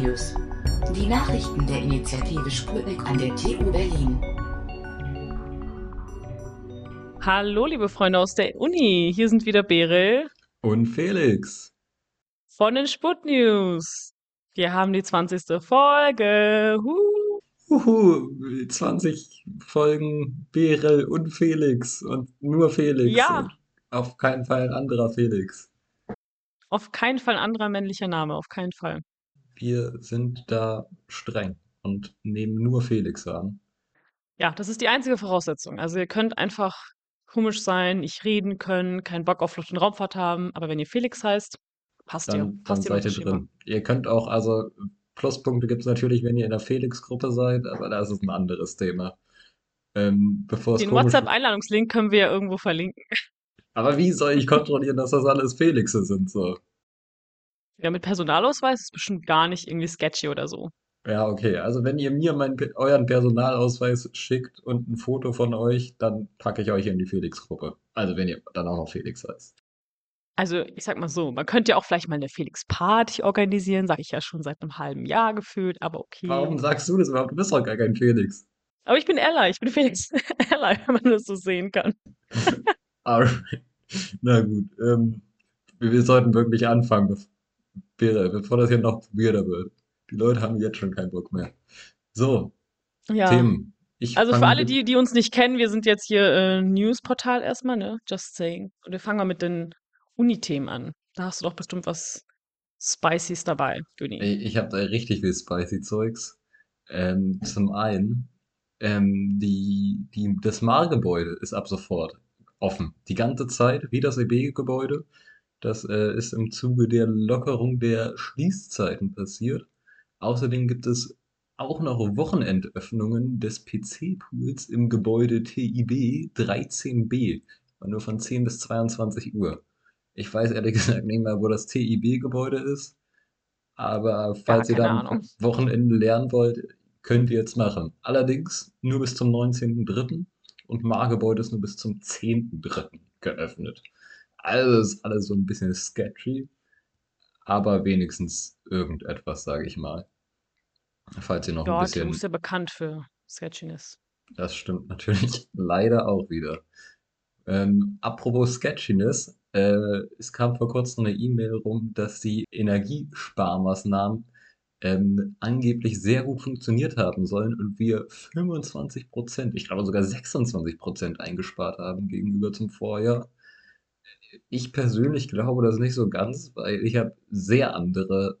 News. Die Nachrichten der Initiative Sputnik an der TU Berlin. Hallo, liebe Freunde aus der Uni. Hier sind wieder Berel Und Felix. von den Sput News. Wir haben die 20. Folge. Huh. Uhu, 20 Folgen Berel und Felix und nur Felix Ja. und auf keinen Fall ein anderer Felix. Auf keinen Fall ein anderer männlicher Name, auf keinen Fall. Wir sind da streng und nehmen nur Felix an. Ja, das ist die einzige Voraussetzung. Also ihr könnt einfach komisch sein, nicht reden können, keinen Bock auf Luft- und Raumfahrt haben, aber wenn ihr Felix heißt, passt ihr. Dann, dann Passt ihr seid ihr drin. Ihr könnt auch, also Pluspunkte gibt es natürlich, wenn ihr in der Felix-Gruppe seid, aber das ist ein anderes Thema. Ähm, bevor Den WhatsApp-Einladungslink können wir ja irgendwo verlinken. Aber wie soll ich kontrollieren, dass das alles Felixe sind so? Ja, mit Personalausweis ist bestimmt gar nicht irgendwie sketchy oder so. Ja, okay. Also wenn ihr mir meinen, Pe- euren Personalausweis schickt und ein Foto von euch, dann packe ich euch in die Felix-Gruppe. Also wenn ihr dann auch noch Felix heißt. Also, ich sag mal so, man könnte ja auch vielleicht mal eine Felix-Party organisieren, sage ich ja schon seit einem halben Jahr gefühlt, aber okay. Warum sagst du das überhaupt? Du bist doch gar kein Felix. Aber ich bin Ella, ich bin Felix Ella, wenn man das so sehen kann. Alright. Na gut. Ähm, wir, wir sollten wirklich anfangen, Bere, bevor das hier noch weirder wird. Die Leute haben jetzt schon keinen Bock mehr. So, Ja. Themen. Ich Also für alle, die, die uns nicht kennen, wir sind jetzt hier äh, Newsportal erstmal, ne? Just saying. Und wir fangen mal mit den Uni-Themen an. Da hast du doch bestimmt was Spicy's dabei, Duni. Ey, Ich habe da richtig viel spicy Zeugs. Ähm, zum einen, ähm, die, die, das Mar-Gebäude ist ab sofort offen. Die ganze Zeit, wie das EB-Gebäude. Das äh, ist im Zuge der Lockerung der Schließzeiten passiert. Außerdem gibt es auch noch Wochenendöffnungen des PC-Pools im Gebäude TIB 13b. Und nur von 10 bis 22 Uhr. Ich weiß ehrlich gesagt nicht mehr, wo das TIB-Gebäude ist. Aber falls ihr keine da am Ahnung. Wochenende lernen wollt, könnt ihr jetzt machen. Allerdings nur bis zum 19.03. und Margebäude ist nur bis zum 10.03. geöffnet. Also ist alles so ein bisschen sketchy, aber wenigstens irgendetwas, sage ich mal. Falls ihr noch ein Ja, bisschen. TU ist ja bekannt für Sketchiness. Das stimmt natürlich leider auch wieder. Ähm, apropos Sketchiness, äh, es kam vor kurzem eine E-Mail rum, dass die Energiesparmaßnahmen ähm, angeblich sehr gut funktioniert haben sollen und wir 25 Prozent, ich glaube sogar 26 Prozent eingespart haben gegenüber zum Vorjahr. Ich persönlich glaube das nicht so ganz, weil ich habe sehr andere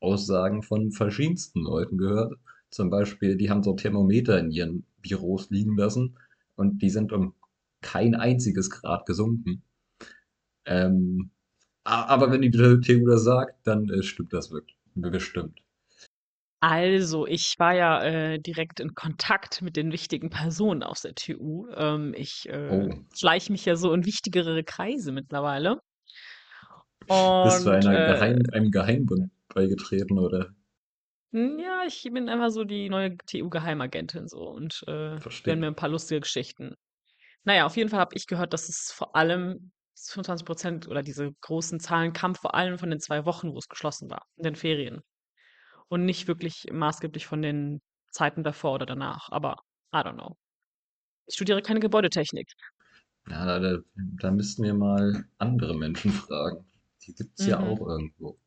Aussagen von verschiedensten Leuten gehört. Zum Beispiel, die haben so Thermometer in ihren Büros liegen lassen und die sind um kein einziges Grad gesunken. Ähm, aber wenn die TU das sagt, dann äh, stimmt das wirklich. Bestimmt. Also, ich war ja äh, direkt in Kontakt mit den wichtigen Personen aus der TU. Ähm, ich äh, Oh. schleiche mich ja so in wichtigere Kreise mittlerweile. Bist du Und einer äh, Geheim, einem Geheimbund beigetreten, oder? Hm, Ja, ich bin einfach so die neue TU-Geheimagentin so und äh, Verstehe. werden mir ein paar lustige Geschichten. Naja, auf jeden Fall habe ich gehört, dass es vor allem 25 Prozent oder diese großen Zahlen kam vor allem von den zwei Wochen, wo es geschlossen war, in den Ferien. Und nicht wirklich maßgeblich von den Zeiten davor oder danach. Aber I don't know. Ich studiere keine Gebäudetechnik. Ja, da, da, da müssten wir mal andere Menschen fragen. Die gibt's ja Mhm. auch irgendwo.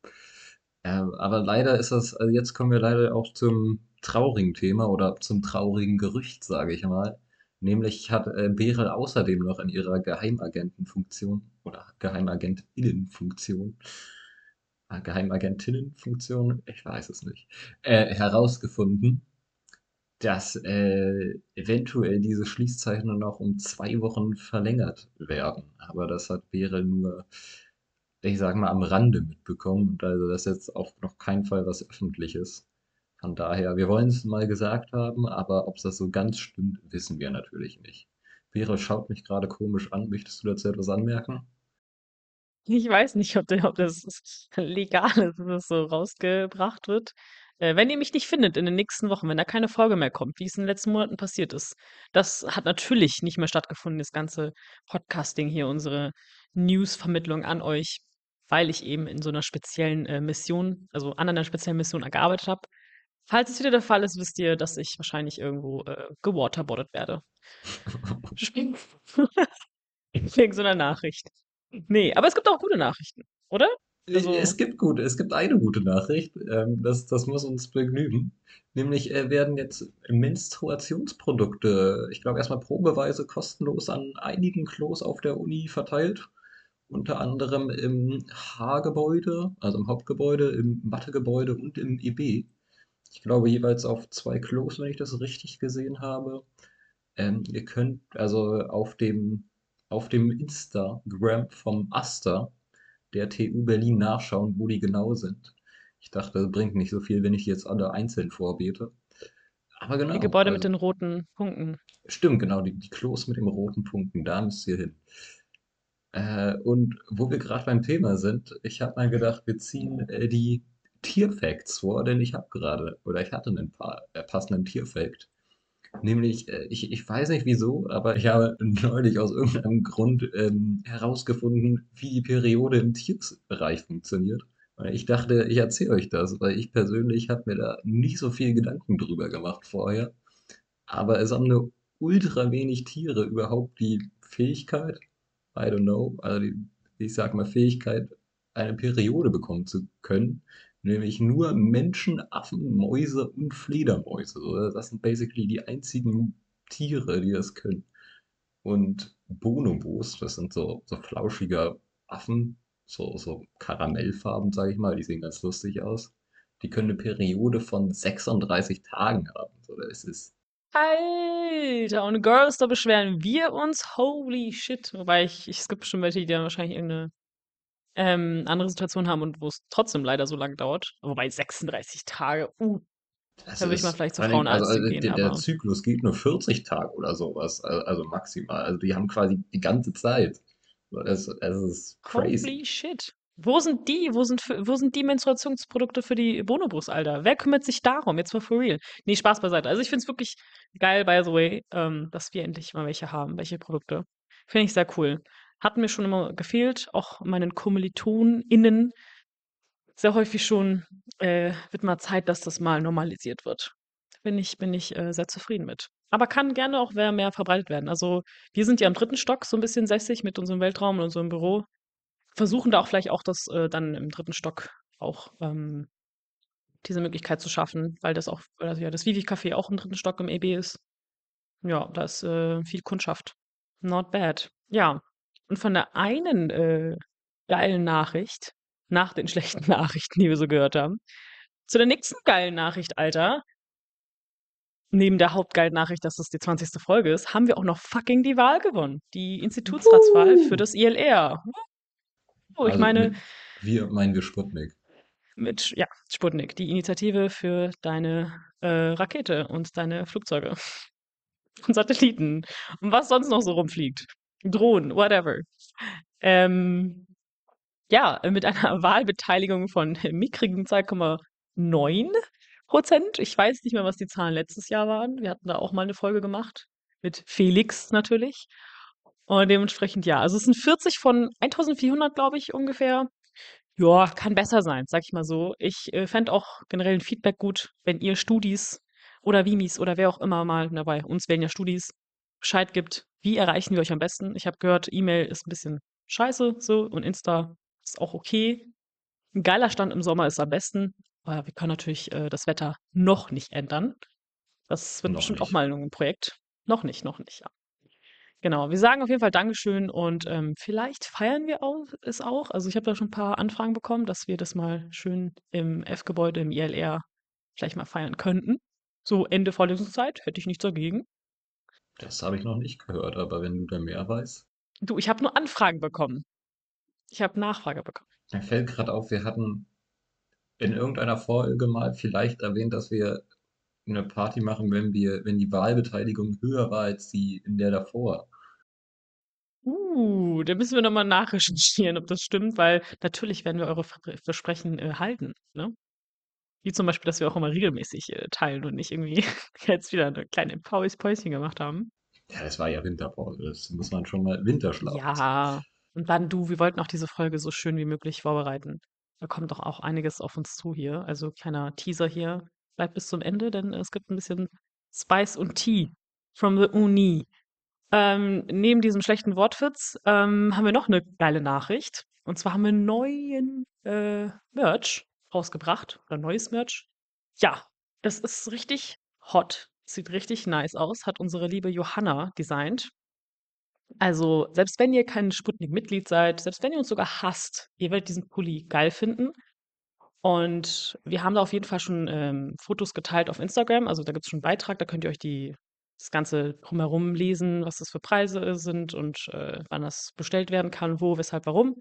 Ähm, aber leider ist das, also jetzt kommen wir leider auch zum traurigen Thema oder zum traurigen Gerücht, sage ich mal. Nämlich hat äh, Berel außerdem noch in ihrer Geheimagentenfunktion oder Geheimagentinnenfunktion, äh, Geheimagentinnenfunktion, ich weiß es nicht, äh, herausgefunden, dass äh, eventuell diese Schließzeiten noch um zwei Wochen verlängert werden. Aber das hat Berel nur, ich sag mal, am Rande mitbekommen. Und also das ist jetzt auf noch keinen Fall was Öffentliches. Von daher, wir wollen es mal gesagt haben, aber ob das so ganz stimmt, wissen wir natürlich nicht. Berel schaut mich gerade komisch an. Möchtest du dazu etwas anmerken? Ich weiß nicht, ob, der, ob das legal ist, dass das so rausgebracht wird. Äh, wenn ihr mich nicht findet in den nächsten Wochen, wenn da keine Folge mehr kommt, wie es in den letzten Monaten passiert ist, das hat natürlich nicht mehr stattgefunden, das ganze Podcasting hier, unsere News-Vermittlung an euch. weil ich eben in so einer speziellen äh, Mission, also an einer speziellen Mission gearbeitet habe. Falls es wieder der Fall ist, wisst ihr, dass ich wahrscheinlich irgendwo äh, gewaterboardet werde. Wegen so einer Nachricht. Nee, aber es gibt auch gute Nachrichten, oder? Also, Es gibt gut, es gibt eine gute Nachricht, ähm, das, das muss uns begnügen. Nämlich äh, werden jetzt Menstruationsprodukte, ich glaube erstmal probeweise kostenlos an einigen Klos auf der Uni verteilt. Unter anderem im H-Gebäude, also im Hauptgebäude, im Mathegebäude und im EB. Ich glaube jeweils auf zwei Klos, wenn ich das richtig gesehen habe. Ähm, ihr könnt also auf dem, auf dem Instagram vom Aster der TU Berlin nachschauen, wo die genau sind. Ich dachte, das bringt nicht so viel, wenn ich die jetzt alle einzeln vorbete. Aber die genau, Gebäude mit also den roten Punkten. stimmt, genau, die, die Klos mit den roten Punkten, da müsst ihr hin. Äh, und wo wir gerade beim Thema sind, ich habe mal gedacht, wir ziehen äh, die Tierfacts vor, denn ich habe gerade, oder ich hatte einen paar äh, passenden Tierfact. Nämlich, äh, ich, ich weiß nicht wieso, aber ich habe neulich aus irgendeinem Grund ähm, herausgefunden, wie die Periode im Tierbereich funktioniert. Ich dachte, ich erzähle euch das, weil ich persönlich habe mir da nicht so viel Gedanken drüber gemacht vorher. Aber es haben nur ultra wenig Tiere überhaupt die Fähigkeit, I don't know, also die, ich sag mal Fähigkeit, eine Periode bekommen zu können. Nämlich nur Menschen, Affen, Mäuse und Fledermäuse. Das sind basically die einzigen Tiere, die das können. Und Bonobos, das sind so, so flauschige Affen, so, so karamellfarben, sage ich mal, die sehen ganz lustig aus. Die können eine Periode von 36 Tagen haben. So, das ist Alter, und Girls, da beschweren wir uns. Holy shit. Wobei ich, ich es gibt bestimmt welche, die dann wahrscheinlich irgendeine ähm, andere Situation haben und wo es trotzdem leider so lang dauert. Wobei 36 Tage, uh, Das da würde ich mal vielleicht allen Dingen, also, Frauenarzt also gehen, der, der Zyklus geht nur 40 Tage oder sowas, also, maximal. Also die haben quasi die ganze Zeit. Es, es ist crazy. holy shit. Wo sind die? Wo sind, wo sind die Menstruationsprodukte für die Bonobos, Alter? Wer kümmert sich darum? Jetzt mal for real. Nee, Spaß beiseite. Also ich finde es wirklich geil, by the way, ähm, dass wir endlich mal welche haben, welche Produkte. Finde ich sehr cool. Hat mir schon immer gefehlt, auch meinen KommilitonInnen sehr häufig schon, äh, wird mal Zeit, dass das mal normalisiert wird. Bin ich, bin ich äh, sehr zufrieden mit. Aber kann gerne auch mehr, verbreitet werden. Also wir sind ja im dritten Stock so ein bisschen sässig mit unserem Weltraum und unserem Büro. Versuchen da auch vielleicht auch das äh, dann im dritten Stock auch ähm, diese Möglichkeit zu schaffen, weil das auch, also ja, das Vivi-Café auch im dritten Stock im EB ist. Ja, da ist äh, viel Kundschaft. Not bad. Ja. Und von der einen äh, geilen Nachricht, nach den schlechten Nachrichten, die wir so gehört haben, zu der nächsten geilen Nachricht, Alter. Neben der hauptgeilen Nachricht, dass das die 20. Folge ist, haben wir auch noch fucking die Wahl gewonnen. Die Institutsratswahl für Woo! das ILR. Oh, ich Also meine, mit wir meinen wir Sputnik. mit, ja, Sputnik, die Initiative für deine äh, Rakete und deine Flugzeuge und Satelliten und was sonst noch so rumfliegt. Drohnen, whatever. Ähm, ja, äh, mit einer Wahlbeteiligung von mickrigen 2,9 Prozent. Ich weiß nicht mehr, was die Zahlen letztes Jahr waren. Wir hatten da auch mal eine Folge gemacht. Mit Felix natürlich. Und dementsprechend ja. Also es sind 40 von 1400, glaube ich, ungefähr. Ja, kann besser sein, sag ich mal so. Ich äh, fände auch generell ein Feedback gut, wenn ihr Studis oder Vimis oder wer auch immer mal dabei, uns wählen ja Studis, Bescheid gibt. Wie erreichen wir euch am besten? Ich habe gehört, E-Mail ist ein bisschen scheiße so und Insta ist auch okay. Ein geiler Stand im Sommer ist am besten, aber wir können natürlich äh, das Wetter noch nicht ändern. Das wird Noch bestimmt auch nicht. mal ein Projekt. Noch nicht, noch nicht, ja. Genau, wir sagen auf jeden Fall Dankeschön und ähm, vielleicht feiern wir auch, es auch. Also ich habe da schon ein paar Anfragen bekommen, dass wir das mal schön im F-Gebäude, im ILR vielleicht mal feiern könnten. So Ende Vorlesungszeit, hätte ich nichts dagegen. Das habe ich noch nicht gehört, aber wenn du da mehr weißt. Du, ich habe nur Anfragen bekommen. Ich habe Nachfrage bekommen. Mir fällt gerade auf, wir hatten in irgendeiner Folge mal vielleicht erwähnt, dass wir eine Party machen, wenn wir, wenn die Wahlbeteiligung höher war als die in der davor. Uh, da müssen wir nochmal nachrecherchieren, ob das stimmt, weil natürlich werden wir eure Ver Versprechen äh, halten, ne? Wie zum Beispiel, dass wir auch immer regelmäßig äh, teilen und nicht irgendwie jetzt wieder eine kleine Paus Päuschen gemacht haben. Ja, das war ja Winterpause. Das muss man schon mal Winterschlaf. Ja, Und dann du, wir wollten auch diese Folge so schön wie möglich vorbereiten. Da kommt doch auch einiges auf uns zu hier. Also kleiner Teaser hier. Bleibt bis zum Ende, denn es gibt ein bisschen Spice und Tea from the Uni. Ähm, neben diesem schlechten Wortwitz ähm, haben wir noch eine geile Nachricht. Und zwar haben wir neuen äh, Merch rausgebracht. Oder neues Merch. Ja, das ist richtig hot. Sieht richtig nice aus. Hat unsere liebe Johanna designt. Also, selbst wenn ihr kein Sputnik-Mitglied seid, selbst wenn ihr uns sogar hasst, ihr werdet diesen Pulli geil finden. Und wir haben da auf jeden Fall schon ähm, Fotos geteilt auf Instagram. Also da gibt es schon einen Beitrag, da könnt ihr euch die, das Ganze drumherum lesen, was das für Preise sind und äh, wann das bestellt werden kann, wo, weshalb, warum.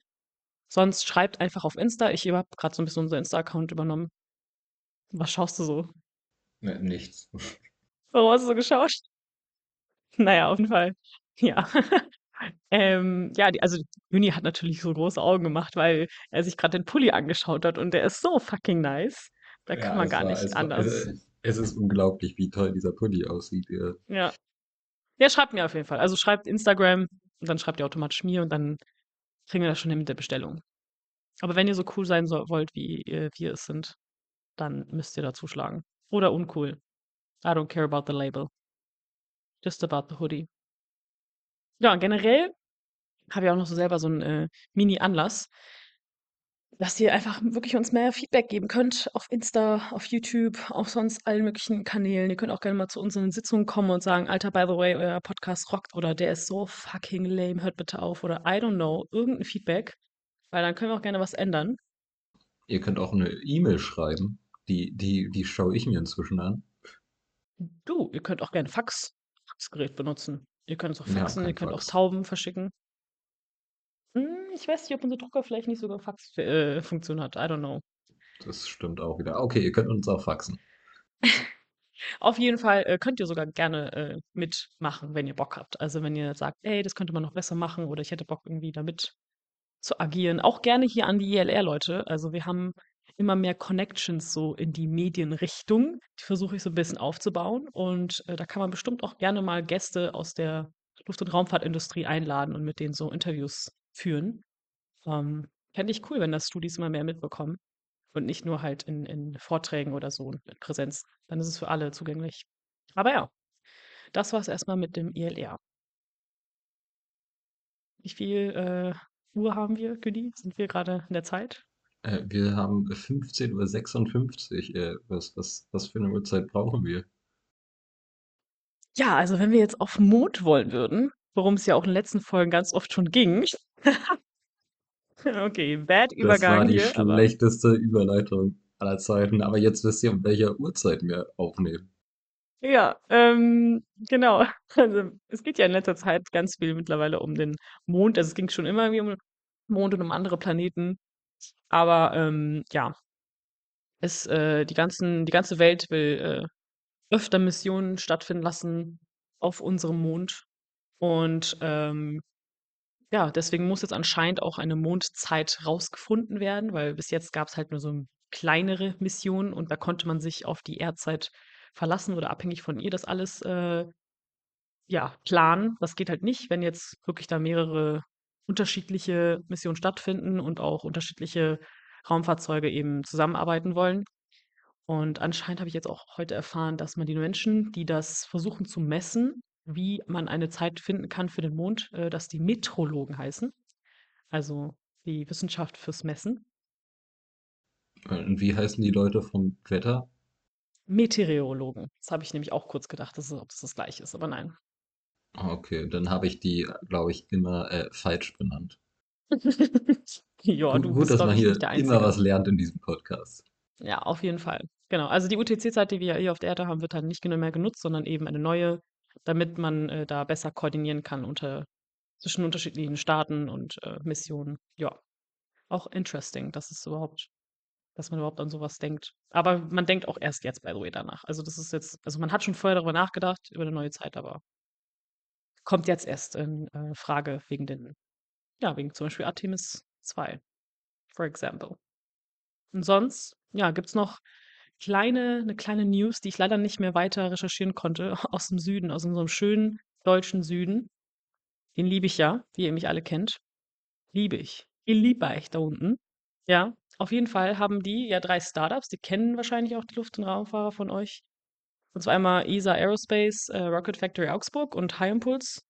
Sonst schreibt einfach auf Insta. Ich habe gerade so ein bisschen unser Insta-Account übernommen. Was schaust du so? Ne, nichts. Warum hast du so geschaut? Naja, auf jeden Fall. Ja. ähm, ja, die, also Juni hat natürlich so große Augen gemacht, weil er sich gerade den Pulli angeschaut hat und der ist so fucking nice. Da kann Ja, man es gar war, nicht es war, anders. es, es ist unglaublich, wie toll dieser Pulli aussieht. Ja. Ja. Ja, schreibt mir auf jeden Fall. Also schreibt Instagram und dann schreibt ihr automatisch mir und dann kriegen wir das schon hin mit der Bestellung. Aber wenn ihr so cool sein soll, wollt, wie äh, wir es sind, dann müsst ihr da zuschlagen. Oder uncool. I don't care about the label. Just about the hoodie. Ja, generell habe ich auch noch so selber so einen äh, Mini-Anlass, dass ihr einfach wirklich uns mehr Feedback geben könnt auf Insta, auf YouTube, auf sonst allen möglichen Kanälen. Ihr könnt auch gerne mal zu unseren Sitzungen kommen und sagen, Alter, by the way, euer Podcast rockt oder der ist so fucking lame, hört bitte auf oder I don't know, irgendein Feedback, weil dann können wir auch gerne was ändern. Ihr könnt auch eine E-Mail schreiben. Die, die, die schaue ich mir inzwischen an. Du, ihr könnt auch gerne Fax, Faxgerät benutzen. Ihr könnt es auch faxen, ihr kein könnt auch Fax. Tauben verschicken. Ich weiß nicht, ob unser Drucker vielleicht nicht sogar Fax-Funktion hat. I don't know. Das stimmt auch wieder. Okay, ihr könnt uns auch faxen. Auf jeden Fall äh, könnt ihr sogar gerne äh, mitmachen, wenn ihr Bock habt. Also wenn ihr sagt, ey, das könnte man noch besser machen oder ich hätte Bock irgendwie damit zu agieren. Auch gerne hier an die ILR-Leute. Also wir haben immer mehr Connections so in die Medienrichtung. Die versuche ich so ein bisschen aufzubauen. Und äh, da kann man bestimmt auch gerne mal Gäste aus der Luft- und Raumfahrtindustrie einladen und mit denen so Interviews führen. Ähm, Fände ich cool, wenn das Studis immer mehr mitbekommen. Und nicht nur halt in, in Vorträgen oder so in Präsenz. Dann ist es für alle zugänglich. Aber ja, das war es erstmal mit dem ILR. Wie viel äh, Uhr haben wir, Güdi? Sind wir gerade in der Zeit? Äh, wir haben 15.56 Uhr. Äh, was, was, was für eine Uhrzeit brauchen wir? Ja, also wenn wir jetzt auf Mond wollen würden, worum es ja auch in den letzten Folgen ganz oft schon ging. okay, bad Das war Übergang die hier, aber schlechteste Überleitung aller Zeiten. Aber jetzt wisst ihr, um welcher Uhrzeit wir aufnehmen. ja, ähm, genau. Also es geht ja in letzter Zeit ganz viel mittlerweile um den Mond. Also es ging schon immer irgendwie um den Mond und um andere Planeten. Aber ähm, ja, es, äh, die ganzen, die ganze Welt will äh, öfter Missionen stattfinden lassen auf unserem Mond. Und ähm, ja, deswegen muss jetzt anscheinend auch eine Mondzeit rausgefunden werden, weil bis jetzt gab es halt nur so kleinere Missionen und da konnte man sich auf die Erdzeit verlassen oder abhängig von ihr das alles äh, ja, planen. Das geht halt nicht, wenn jetzt wirklich da mehrere unterschiedliche Missionen stattfinden und auch unterschiedliche Raumfahrzeuge eben zusammenarbeiten wollen. Und anscheinend habe ich jetzt auch heute erfahren, dass man die Menschen, die das versuchen zu messen, wie man eine Zeit finden kann für den Mond, äh, dass die Metrologen heißen. Also die Wissenschaft fürs Messen. Und wie heißen die Leute vom Wetter? Meteorologen. Das habe ich nämlich auch kurz gedacht, dass es, ob das das gleiche ist, aber nein. Okay, dann habe ich die, glaube ich, immer äh, falsch benannt. ja, Gut, du gut, bist, dass man ich, hier nicht der immer was lernt in diesem Podcast. Ja, auf jeden Fall. Genau. Also die UTC-Zeit, die wir hier auf der Erde haben, wird halt nicht mehr genutzt, sondern eben eine neue, damit man äh, da besser koordinieren kann unter, zwischen unterschiedlichen Staaten und äh, Missionen. Ja, auch interesting, dass es überhaupt, dass man überhaupt an sowas denkt. Aber man denkt auch erst jetzt, by the way, danach. Also das ist jetzt, also man hat schon vorher darüber nachgedacht, über eine neue Zeit, aber kommt jetzt erst in äh, Frage wegen den, ja, wegen zum Beispiel Artemis 2, for example. Und sonst, ja, gibt's noch kleine, eine kleine News, die ich leider nicht mehr weiter recherchieren konnte, aus dem Süden, aus unserem schönen deutschen Süden. Den liebe ich ja, wie ihr mich alle kennt. Liebe ich. Ihr lieber ich da unten. Ja, auf jeden Fall haben die ja drei Startups, die kennen wahrscheinlich auch die Luft- und Raumfahrer von euch. Und zwar einmal ESA Aerospace, äh, Rocket Factory Augsburg und High Impulse.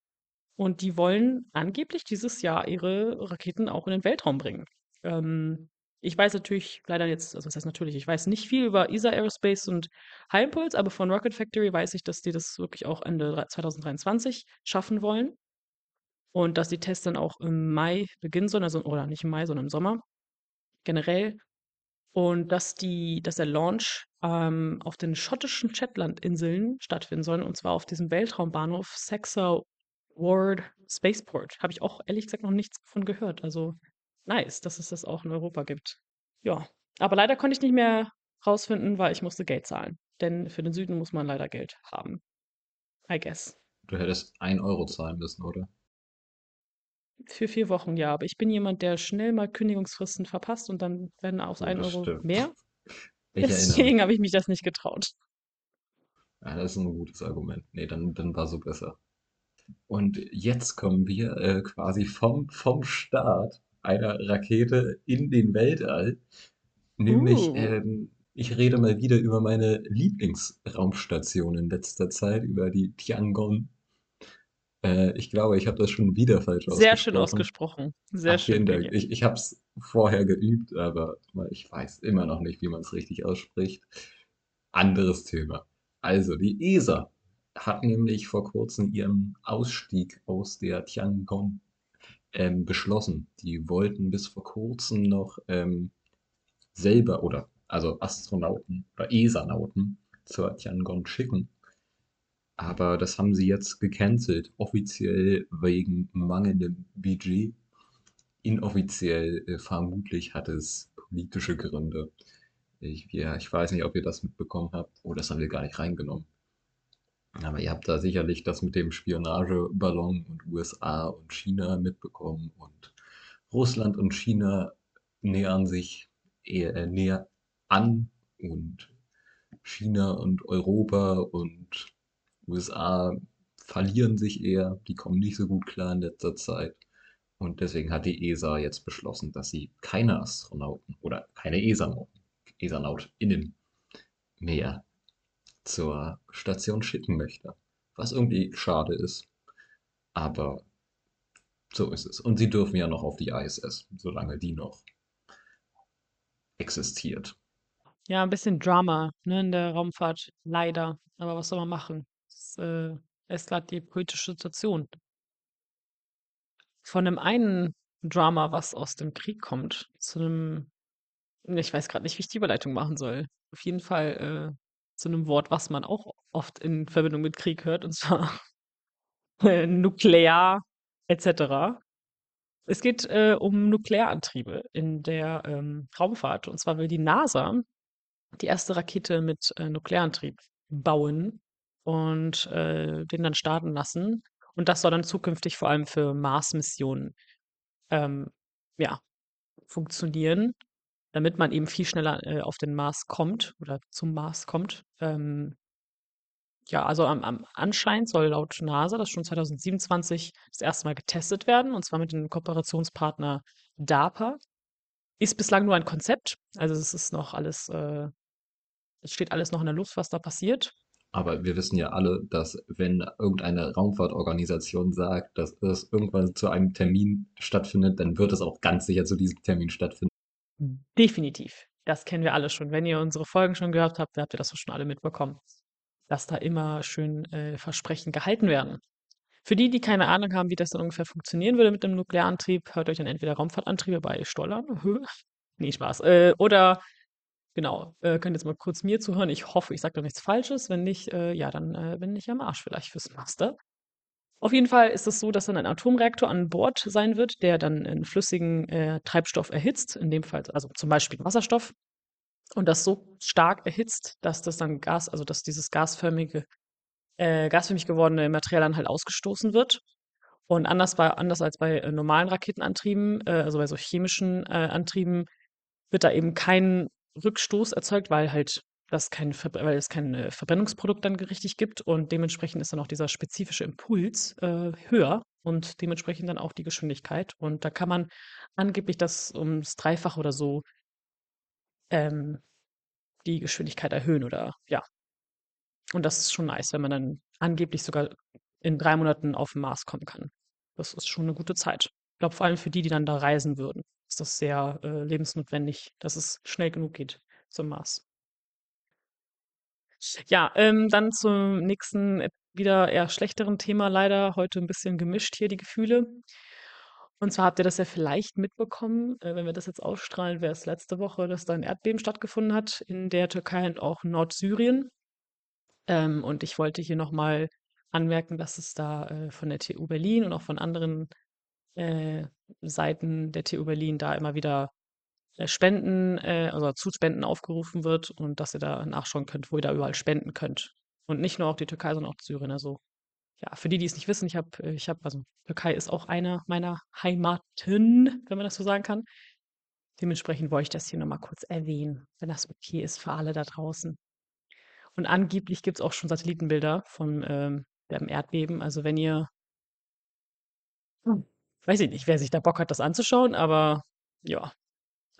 Und die wollen angeblich dieses Jahr ihre Raketen auch in den Weltraum bringen. Ähm, ich weiß natürlich leider jetzt, also was heißt natürlich, ich weiß nicht viel über ESA Aerospace und High Impulse, aber von Rocket Factory weiß ich, dass die das wirklich auch Ende 2023 schaffen wollen. Und dass die Tests dann auch im Mai beginnen sollen, also oder nicht im Mai, sondern im Sommer generell. Und dass die, dass der Launch ähm, auf den schottischen Shetlandinseln stattfinden soll, und zwar auf diesem Weltraumbahnhof Saxa Ward Spaceport. Habe ich auch ehrlich gesagt noch nichts davon gehört. Also nice, dass es das auch in Europa gibt. Ja, aber leider konnte ich nicht mehr rausfinden, weil ich musste Geld zahlen. Denn für den Süden muss man leider Geld haben. I guess. Du hättest 1 Euro zahlen müssen, oder? Für vier Wochen, ja. Aber ich bin jemand, der schnell mal Kündigungsfristen verpasst und dann werden aus Oh, 1 das Euro stimmt. mehr. Ich. Deswegen habe ich mich das nicht getraut. Ja, das ist ein gutes Argument. Nee, dann, dann war so besser. Und jetzt kommen wir äh, quasi vom, vom Start einer Rakete in den Weltall. Nämlich, Uh. ähm, ich rede mal wieder über meine Lieblingsraumstation in letzter Zeit, über die Tiangong. Äh, ich glaube, ich habe das schon wieder falsch Sehr schön ausgesprochen. ausgesprochen. Sehr Ach, schön. Dank. Ich, ich habe es vorher geübt, aber ich weiß immer noch nicht, wie man es richtig ausspricht. Anderes Thema. Also, die ESA hat nämlich vor kurzem ihren Ausstieg aus der Tiangong ähm, beschlossen. Die wollten bis vor kurzem noch ähm, selber oder also Astronauten oder ESA-Nauten zur Tiangong schicken. Aber das haben sie jetzt gecancelt, offiziell wegen mangelndem Budget. Inoffiziell äh, vermutlich hat es politische Gründe. Ich, ja, ich weiß nicht, ob ihr das mitbekommen habt. Oh, das haben wir gar nicht reingenommen. Aber ihr habt da sicherlich das mit dem Spionageballon und USA und China mitbekommen. Und Russland und China nähern sich eher äh, näher an. Und China und Europa und USA verlieren sich eher. Die kommen nicht so gut klar in letzter Zeit. Und deswegen hat die ESA jetzt beschlossen, dass sie keine Astronauten oder keine ESA-NautInnen mehr zur Station schicken möchte. Was irgendwie schade ist. Aber so ist es. Und sie dürfen ja noch auf die ISS, solange die noch existiert. Ja, ein bisschen Drama ne, in der Raumfahrt, leider. Aber was soll man machen? Es äh, ist gerade die politische Situation. Von dem einen Drama, was aus dem Krieg kommt, zu einem, ich weiß gerade nicht, wie ich die Überleitung machen soll. Auf jeden Fall äh, zu einem Wort, was man auch oft in Verbindung mit Krieg hört, und zwar äh, nuklear etc. Es geht äh, um Nuklearantriebe in der ähm, Raumfahrt. Und zwar will die NASA die erste Rakete mit äh, Nuklearantrieb bauen und äh, den dann starten lassen. Und das soll dann zukünftig vor allem für Mars-Missionen ähm, ja, funktionieren, damit man eben viel schneller äh, auf den Mars kommt oder zum Mars kommt. Ähm, ja, also am, am Anschein soll laut NASA das schon 2027 das erste Mal getestet werden, und zwar mit dem Kooperationspartner DARPA. Ist bislang nur ein Konzept, also es ist noch alles, äh, es steht alles noch in der Luft, was da passiert. Aber wir wissen ja alle, dass wenn irgendeine Raumfahrtorganisation sagt, dass es irgendwann zu einem Termin stattfindet, dann wird es auch ganz sicher zu diesem Termin stattfinden. Definitiv. Das kennen wir alle schon. Wenn ihr unsere Folgen schon gehört habt, habt ihr das schon alle mitbekommen, dass da immer schön äh, Versprechen gehalten werden. Für die, die keine Ahnung haben, wie das dann ungefähr funktionieren würde mit dem Nuklearantrieb, hört euch dann entweder Raumfahrtantriebe bei Stoll an. nee, Spaß. Äh, oder Genau, äh, könnt jetzt mal kurz mir zuhören. Ich hoffe, ich sage da nichts Falsches. Wenn nicht, äh, ja, dann äh, bin ich am Arsch vielleicht fürs Master. Auf jeden Fall ist es so, dass dann ein Atomreaktor an Bord sein wird, der dann in flüssigen äh, Treibstoff erhitzt, in dem Fall, also zum Beispiel Wasserstoff, und das so stark erhitzt, dass das dann Gas, also dass dieses gasförmige, äh, gasförmig gewordene Material dann halt ausgestoßen wird. Und anders, bei, anders als bei äh, normalen Raketenantrieben, äh, also bei so chemischen äh, Antrieben, wird da eben kein Rückstoß erzeugt, weil halt das kein, weil es kein äh, Verbrennungsprodukt dann richtig gibt und dementsprechend ist dann auch dieser spezifische Impuls äh, höher und dementsprechend dann auch die Geschwindigkeit. Und da kann man angeblich das ums Dreifache oder so ähm, die Geschwindigkeit erhöhen oder ja. Und das ist schon nice, wenn man dann angeblich sogar in drei Monaten auf den Mars kommen kann. Das ist schon eine gute Zeit. Ich glaube, vor allem für die, die dann da reisen würden, ist das sehr äh, lebensnotwendig, dass es schnell genug geht zum Mars. Ja, ähm, dann zum nächsten, äh, wieder eher schlechteren Thema leider. Heute ein bisschen gemischt hier die Gefühle. Und zwar habt ihr das ja vielleicht mitbekommen, äh, wenn wir das jetzt ausstrahlen, wäre es letzte Woche, dass da ein Erdbeben stattgefunden hat in der Türkei und auch Nordsyrien. Ähm, und ich wollte hier nochmal anmerken, dass es da äh, von der TU Berlin und auch von anderen äh, Seiten der TU Berlin da immer wieder Spenden, äh, also zu Spenden aufgerufen wird und dass ihr da nachschauen könnt, wo ihr da überall spenden könnt. Und nicht nur auch die Türkei, sondern auch Syrien. Also ja, für die, die es nicht wissen, ich habe, ich habe, also Türkei ist auch eine meiner Heimaten, wenn man das so sagen kann. Dementsprechend wollte ich das hier nochmal kurz erwähnen, wenn das okay ist für alle da draußen. Und angeblich gibt es auch schon Satellitenbilder von ähm, dem Erdbeben. Also wenn ihr, hm, weiß ich nicht, wer sich da Bock hat, das anzuschauen, aber ja,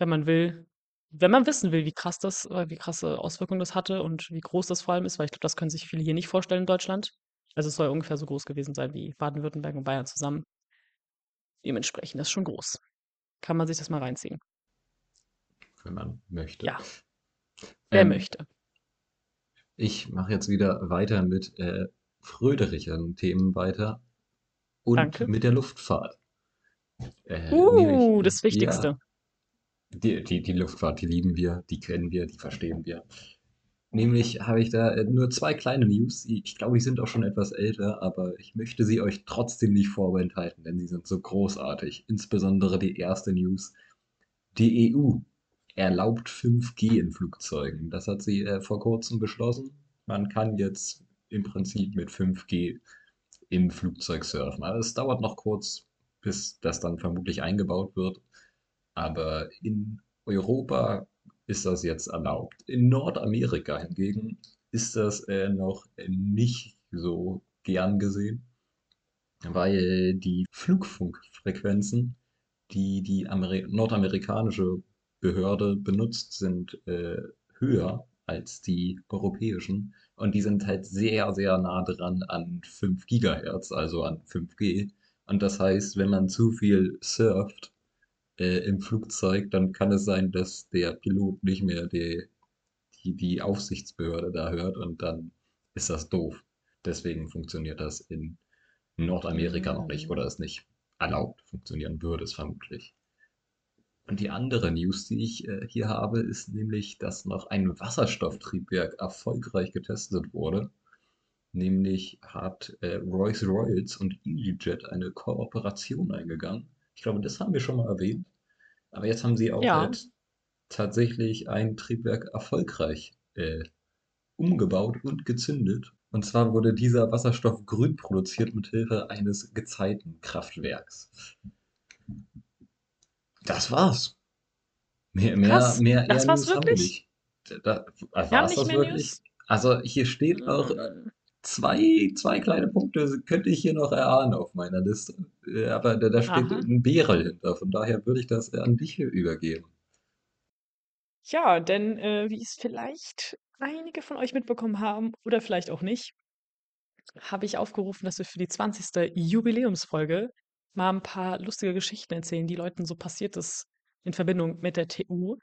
wenn man will, wenn man wissen will, wie krass das, äh, wie krasse Auswirkungen das hatte und wie groß das vor allem ist, weil ich glaube, das können sich viele hier nicht vorstellen in Deutschland. Also es soll ungefähr so groß gewesen sein wie Baden-Württemberg und Bayern zusammen. Dementsprechend ist schon groß. Kann man sich das mal reinziehen. Wenn man möchte. Ja. Wer Ähm, möchte. Ich mache jetzt wieder weiter mit äh, fröhlicheren Themen weiter und Danke. mit der Luftfahrt. Äh, Uh, nämlich, das Wichtigste. Ja, die, die, die Luftfahrt, die lieben wir, die kennen wir, die verstehen wir. Nämlich habe ich da äh, nur zwei kleine News. Ich glaube, die sind auch schon etwas älter, aber ich möchte sie euch trotzdem nicht vorenthalten, denn sie sind so großartig. Insbesondere die erste News. Die EU erlaubt 5G in Flugzeugen. Das hat sie äh, vor kurzem beschlossen. Man kann jetzt im Prinzip mit 5G im Flugzeug surfen. Aber es dauert noch kurz, bis das dann vermutlich eingebaut wird. Aber in Europa ist das jetzt erlaubt. In Nordamerika hingegen ist das äh, noch nicht so gern gesehen, weil die Flugfunkfrequenzen, die die Ameri nordamerikanische Behörde benutzt, sind äh, höher als die europäischen. Und die sind halt sehr, sehr nah dran an 5 Gigahertz, also an 5G. Und das heißt, wenn man zu viel surft, äh, im Flugzeug, dann kann es sein, dass der Pilot nicht mehr die, die, die Aufsichtsbehörde da hört und dann ist das doof. Deswegen funktioniert das in Nordamerika noch nicht oder ist nicht erlaubt. Funktionieren würde es vermutlich. Und die andere News, die ich äh, hier habe, ist nämlich, dass noch ein Wasserstofftriebwerk erfolgreich getestet wurde. Nämlich hat äh, Rolls-Royce und EasyJet eine Kooperation eingegangen. Ich glaube, das haben wir schon mal erwähnt. Aber jetzt haben sie auch Ja. halt tatsächlich ein Triebwerk erfolgreich äh, umgebaut und gezündet. Und zwar wurde dieser Wasserstoff grün produziert mit Hilfe eines Gezeitenkraftwerks. Das war's. Mehr, mehr, Krass. mehr Das war's News wirklich? Da, Wir haben war's das wirklich? News? Also hier steht auch äh. Zwei, zwei kleine Punkte, könnte ich hier noch erahnen auf meiner Liste. Äh, Aber da, da steht Aha. ein Beryl hinter, von daher würde ich das an dich hier übergeben. Ja, denn äh, wie es vielleicht einige von euch mitbekommen haben oder vielleicht auch nicht, habe ich aufgerufen, dass wir für die 20. Jubiläumsfolge mal ein paar lustige Geschichten erzählen, die Leuten so passiert ist in Verbindung mit der TU.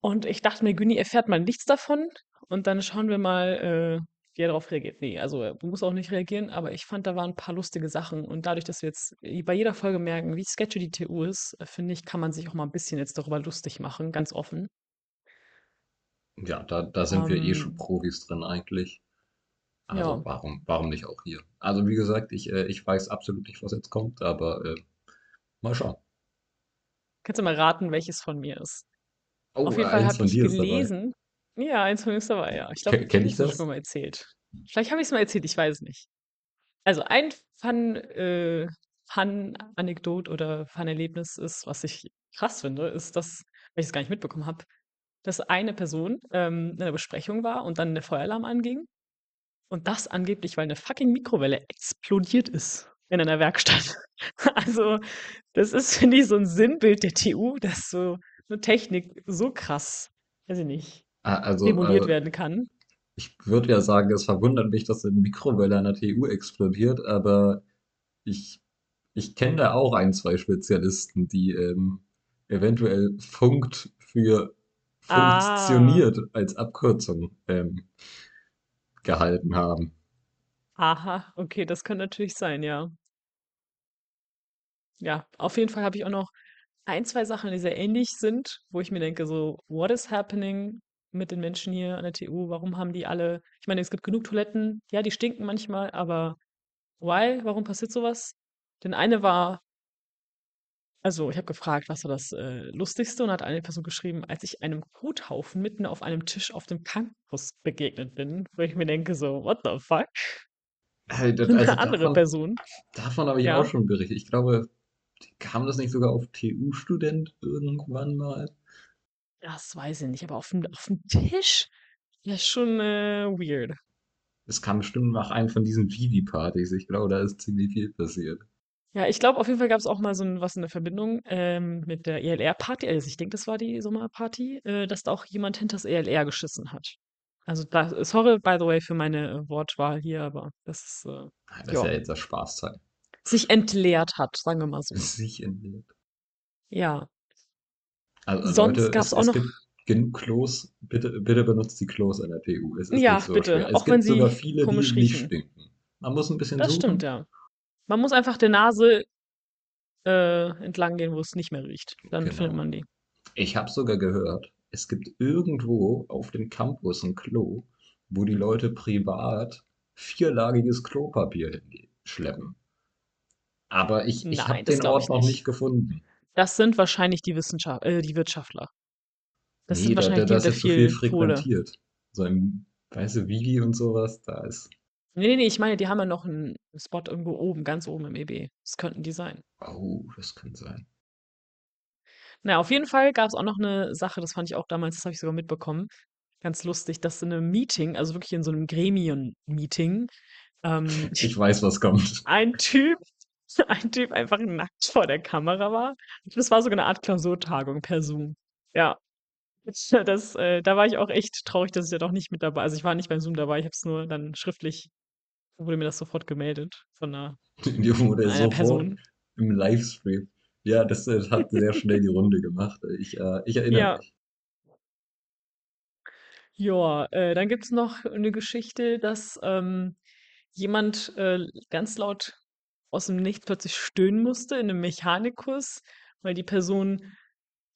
Und ich dachte mir, Günni erfährt mal nichts davon und dann schauen wir mal, äh, wie er darauf reagiert. Nee, also er muss auch nicht reagieren, aber ich fand, da waren ein paar lustige Sachen. Und dadurch, dass wir jetzt bei jeder Folge merken, wie sketchy die TU ist, äh, finde ich, kann man sich auch mal ein bisschen jetzt darüber lustig machen, ganz offen. Ja, da, da sind wir eh schon Ähm, Profis drin eigentlich. Also ja. warum, warum nicht auch hier? Also wie gesagt, ich, äh, ich weiß absolut nicht, was jetzt kommt, aber äh, mal schauen. Kannst du mal raten, welches von mir ist? Auf Oh, jeden Fall eins habe ich gelesen. Ja, eins von mir ist dabei, ja. Ich glaube, Kenn vielleicht ich du das? schon mal erzählt. Vielleicht habe ich es mal erzählt, ich weiß nicht. Also ein Fun, äh, Fun-Anekdot oder Fun-Erlebnis ist, was ich krass finde, ist, dass, weil ich es gar nicht mitbekommen habe, dass eine Person ähm, in einer Besprechung war und dann der Feueralarm anging und das angeblich, weil eine fucking Mikrowelle explodiert ist. in einer Werkstatt. Also, das ist, finde ich, so ein Sinnbild der TU, dass so eine Technik so krass, weiß ich nicht, Also, demoliert äh, werden kann. ich würde ja sagen, es verwundert mich, dass eine Mikrowelle an der TU explodiert, aber ich, ich kenne da auch ein, zwei Spezialisten, die ähm, eventuell funkt für Ah, funktioniert als Abkürzung ähm, gehalten haben. aha, okay, das kann natürlich sein, ja. Ja, auf jeden Fall habe ich auch noch ein, 2 Sachen, die sehr ähnlich sind, wo ich mir denke, so, what is happening mit den Menschen hier an der TU? Warum haben die alle, ich meine, es gibt genug Toiletten, ja, die stinken manchmal, aber why? Warum passiert sowas? Denn eine war, also ich habe gefragt, was war das äh, Lustigste und hat eine Person geschrieben, als ich einem Kothaufen mitten auf einem Tisch auf dem Campus begegnet bin, wo ich mir denke, so, what the fuck? Halt, Und Also eine andere davon, Person, davon habe ich auch ja, schon berichtet. Ich glaube, kam das nicht sogar auf TU-Student irgendwann mal? Das weiß ich nicht, aber auf dem, auf dem Tisch, ja, ist schon äh, weird. Es kam bestimmt nach einem von diesen Vivi-Partys. Ich glaube, da ist ziemlich viel passiert. Ja, ich glaube, auf jeden Fall gab es auch mal so 'n was in der Verbindung, ähm, mit der ELR-Party. Also, ich denke, das war die Sommerparty, äh, dass da auch jemand hinters ELR geschissen hat. Also, da sorry, by the way, für meine, äh, Wortwahl hier, aber das ist, äh, Ah, Das ist ja ja, jetzt das Spaßteil. sich entleert hat, sagen wir mal so. Sich entleert. Ja. Also Sonst gab es, auch noch gibt genug Klos. Bitte, bitte benutzt die Klos an der TU. Es ist nicht ja, so schwer. bitte, Es auch wenn gibt sogar sie viele, die komisch nicht riechen. stinken. Man muss ein bisschen Das stimmt, suchen. ja. Man muss einfach der Nase, äh, entlang gehen, wo es nicht mehr riecht. Dann findet Genau. man die. Ich habe sogar gehört, es gibt irgendwo auf dem Campus ein Klo, wo die Leute privat vierlagiges Klopapier hinschleppen. Aber ich, ich habe den Ort ich noch nicht nicht. gefunden. Das sind wahrscheinlich die Wissenschaft äh, die Wirtschaftler. Das Nee, sind da, da, wahrscheinlich die zu viel viel Kohle. frequentiert. So im, weißt du, Vivi und sowas, da ist. Ne, ne, ne, ich meine, die haben ja noch 'n Spot irgendwo oben, ganz oben im EB. Das könnten die sein. Oh, das kann sein. Na ja, auf jeden Fall gab's auch noch 'ne Sache, das fand ich auch damals das habe ich sogar mitbekommen, ganz lustig, dass in 'nem Meeting, also wirklich in so 'nem Gremien-Meeting, ähm, Ich weiß, was kommt. ein Typ ein Typ einfach nackt vor der Kamera war. Das war sogar 'ne Art Klausurtagung per Zoom. Ja, das äh, da war ich auch echt traurig, dass ich da doch nicht mit dabei also, ich war nicht beim Zoom dabei, ich habe es nur dann schriftlich wurde mir das sofort gemeldet von 'ner Die wurde einer Person. im Livestream. Ja, das, äh, hat sehr schnell die Runde gemacht. Ich, äh, ich erinnere Ja. mich. Ja, äh, dann gibt's noch eine Geschichte, dass, ähm, jemand, äh, ganz laut aus dem Nichts plötzlich stöhnen musste in 'nem Mechanikkurs, weil die Person,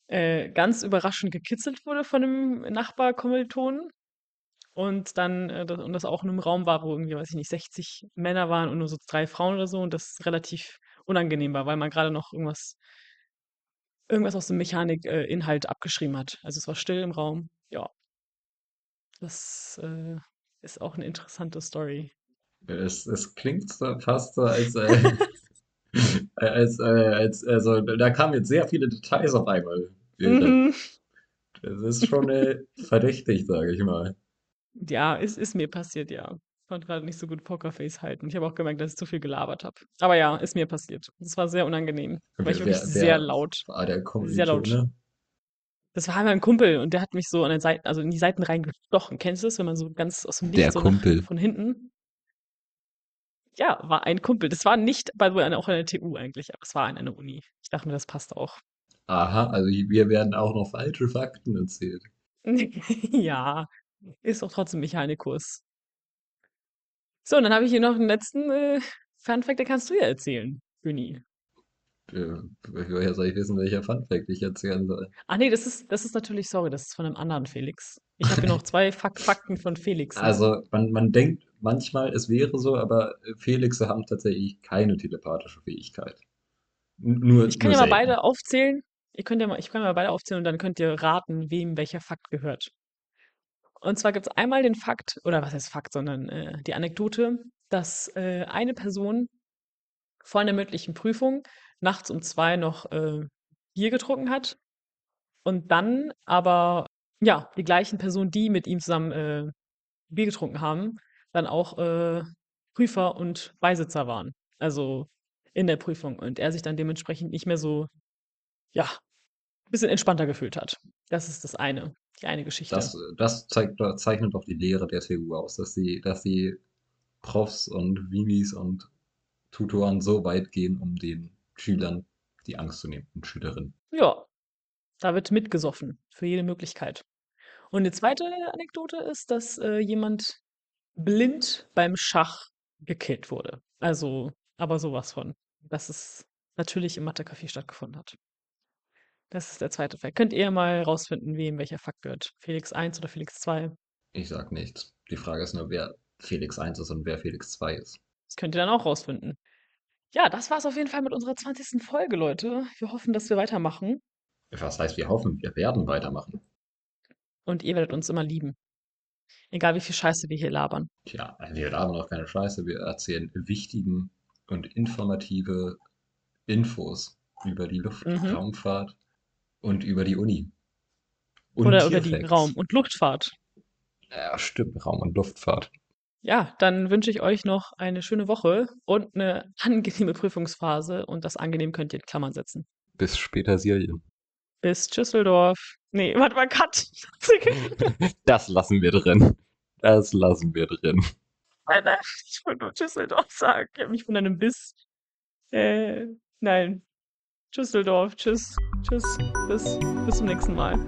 äh, ganz überraschend gekitzelt wurde von 'nem Nachbarkommilitonen und dann, äh, da und das auch in 'nem Raum war, wo irgendwie, weiß ich nicht, 60 Männer waren und nur so 3 Frauen oder so und das relativ unangenehm war, weil man grade noch irgendwas irgendwas aus dem Mechanik äh, abgeschrieben hat. Also, es war still im Raum. Ja. Das, äh, ist auch 'ne interessante Story. Es, es klingt so fast so, als, äh, als, äh, als, also, da kamen jetzt sehr viele Details auf einmal. Mhm. Das ist schon äh, verdächtig, sage ich mal. Ja, ist ist mir passiert, ja. Ich konnte grade nicht so gut Pokerface halten. Ich habe auch gemerkt, dass ich zu viel gelabert habe. Aber ja, ist mir passiert. Es war sehr unangenehm, weil ich wirklich wer, sehr wer laut war der sehr laut Kommilitone? das war einmal 'n Kumpel und der hat mich so an den Seiten also, in die Seiten reingestochen. Kennst du das, wenn man so ganz aus dem Der Nichts so nach Kumpel. von hinten ja, war ein Kumpel. Das war nicht by the way, auch an der TU eigentlich, aber es war an einer Uni. Ich dachte mir, das passt auch. Aha, also wir werden auch noch falsche Fakten erzählt. Ja, ist doch trotzdem Mechanikkurs. So, und dann habe ich hier noch 'n letzten, äh, Fun Fact, den kannst du ja erzählen, Güni. Äh, woher soll ich wissen, welcher Funfact ich erzählen soll? Ah ne, das ist das ist natürlich sorry, das ist von 'nem anderen Felix. Ich habe hier noch 2 Fak Fakten von Felixen. Also, man, man denkt manchmal, es wäre so, aber äh, Felixe haben tatsächlich keine telepathische Fähigkeit. Nur, Ich kann nur ja mal beide aufzählen. Ihr könnt ja mal ich kann mal beide aufzählen und dann könnt ihr raten, wem welcher Fakt gehört. Und zwar gibt's einmal den Fakt oder was heißt Fakt, sondern, äh, die Anekdote, dass, äh, eine Person vor 'ner mündlichen Prüfung nachts um 2 noch, äh, Bier getrunken hat und dann aber, ja, die gleichen Personen, die mit ihm zusammen, äh, Bier getrunken haben, dann auch, äh, Prüfer und Beisitzer waren. Also in der Prüfung und er sich dann dementsprechend nicht mehr so, ja, ein bisschen entspannter gefühlt hat. Das ist das eine, die eine Geschichte. Das, das zeigt, zeichnet doch die Lehre der TU aus, dass sie, dass sie Profs und Vimis und Tutoren so weit gehen, um den Schülern die Angst zu nehmen und Schülerinnen. Ja, da wird mitgesoffen für jede Möglichkeit. Und eine zweite Anekdote ist, dass äh, jemand blind beim Schach gekillt wurde. Also, aber sowas von. Dass es natürlich im Mathe-Café stattgefunden hat. Das ist der zweite Fall. Könnt ihr mal rausfinden, wem welcher Fakt gehört? Felix 1 oder Felix 2? Ich sag nichts. Die Frage ist nur, wer Felix 1 ist und wer Felix 2 ist. Das könnt ihr dann auch rausfinden. Ja, das war's auf jeden Fall mit unserer 20. Folge, Leute. Wir hoffen, dass wir weitermachen. Was heißt, wir hoffen, wir werden weitermachen. Und ihr werdet uns immer lieben. Egal wie viel Scheiße wir hier labern. Tja, wir labern auch keine Scheiße. Wir erzählen wichtigen und informative Infos über die Luftraumfahrt mhm. und über die Uni. Und Oder über die Raum- und Luftfahrt. Ja, stimmt, Raum- und Luftfahrt. Ja, dann wünsche ich euch noch eine schöne Woche und eine angenehme Prüfungsphase und das angenehm könnt ihr in Klammern setzen. Bis später, Sirien. Bis Düsseldorf. Nee, warte mal, Cut. das lassen wir drin. Das lassen wir drin. Nein, nein, ich wollte nur Düsseldorf sagen. Ich habe mich von einem Biss. Äh, nein. Düsseldorf. Tschüss. Tschüss. Bis, bis zum nächsten Mal.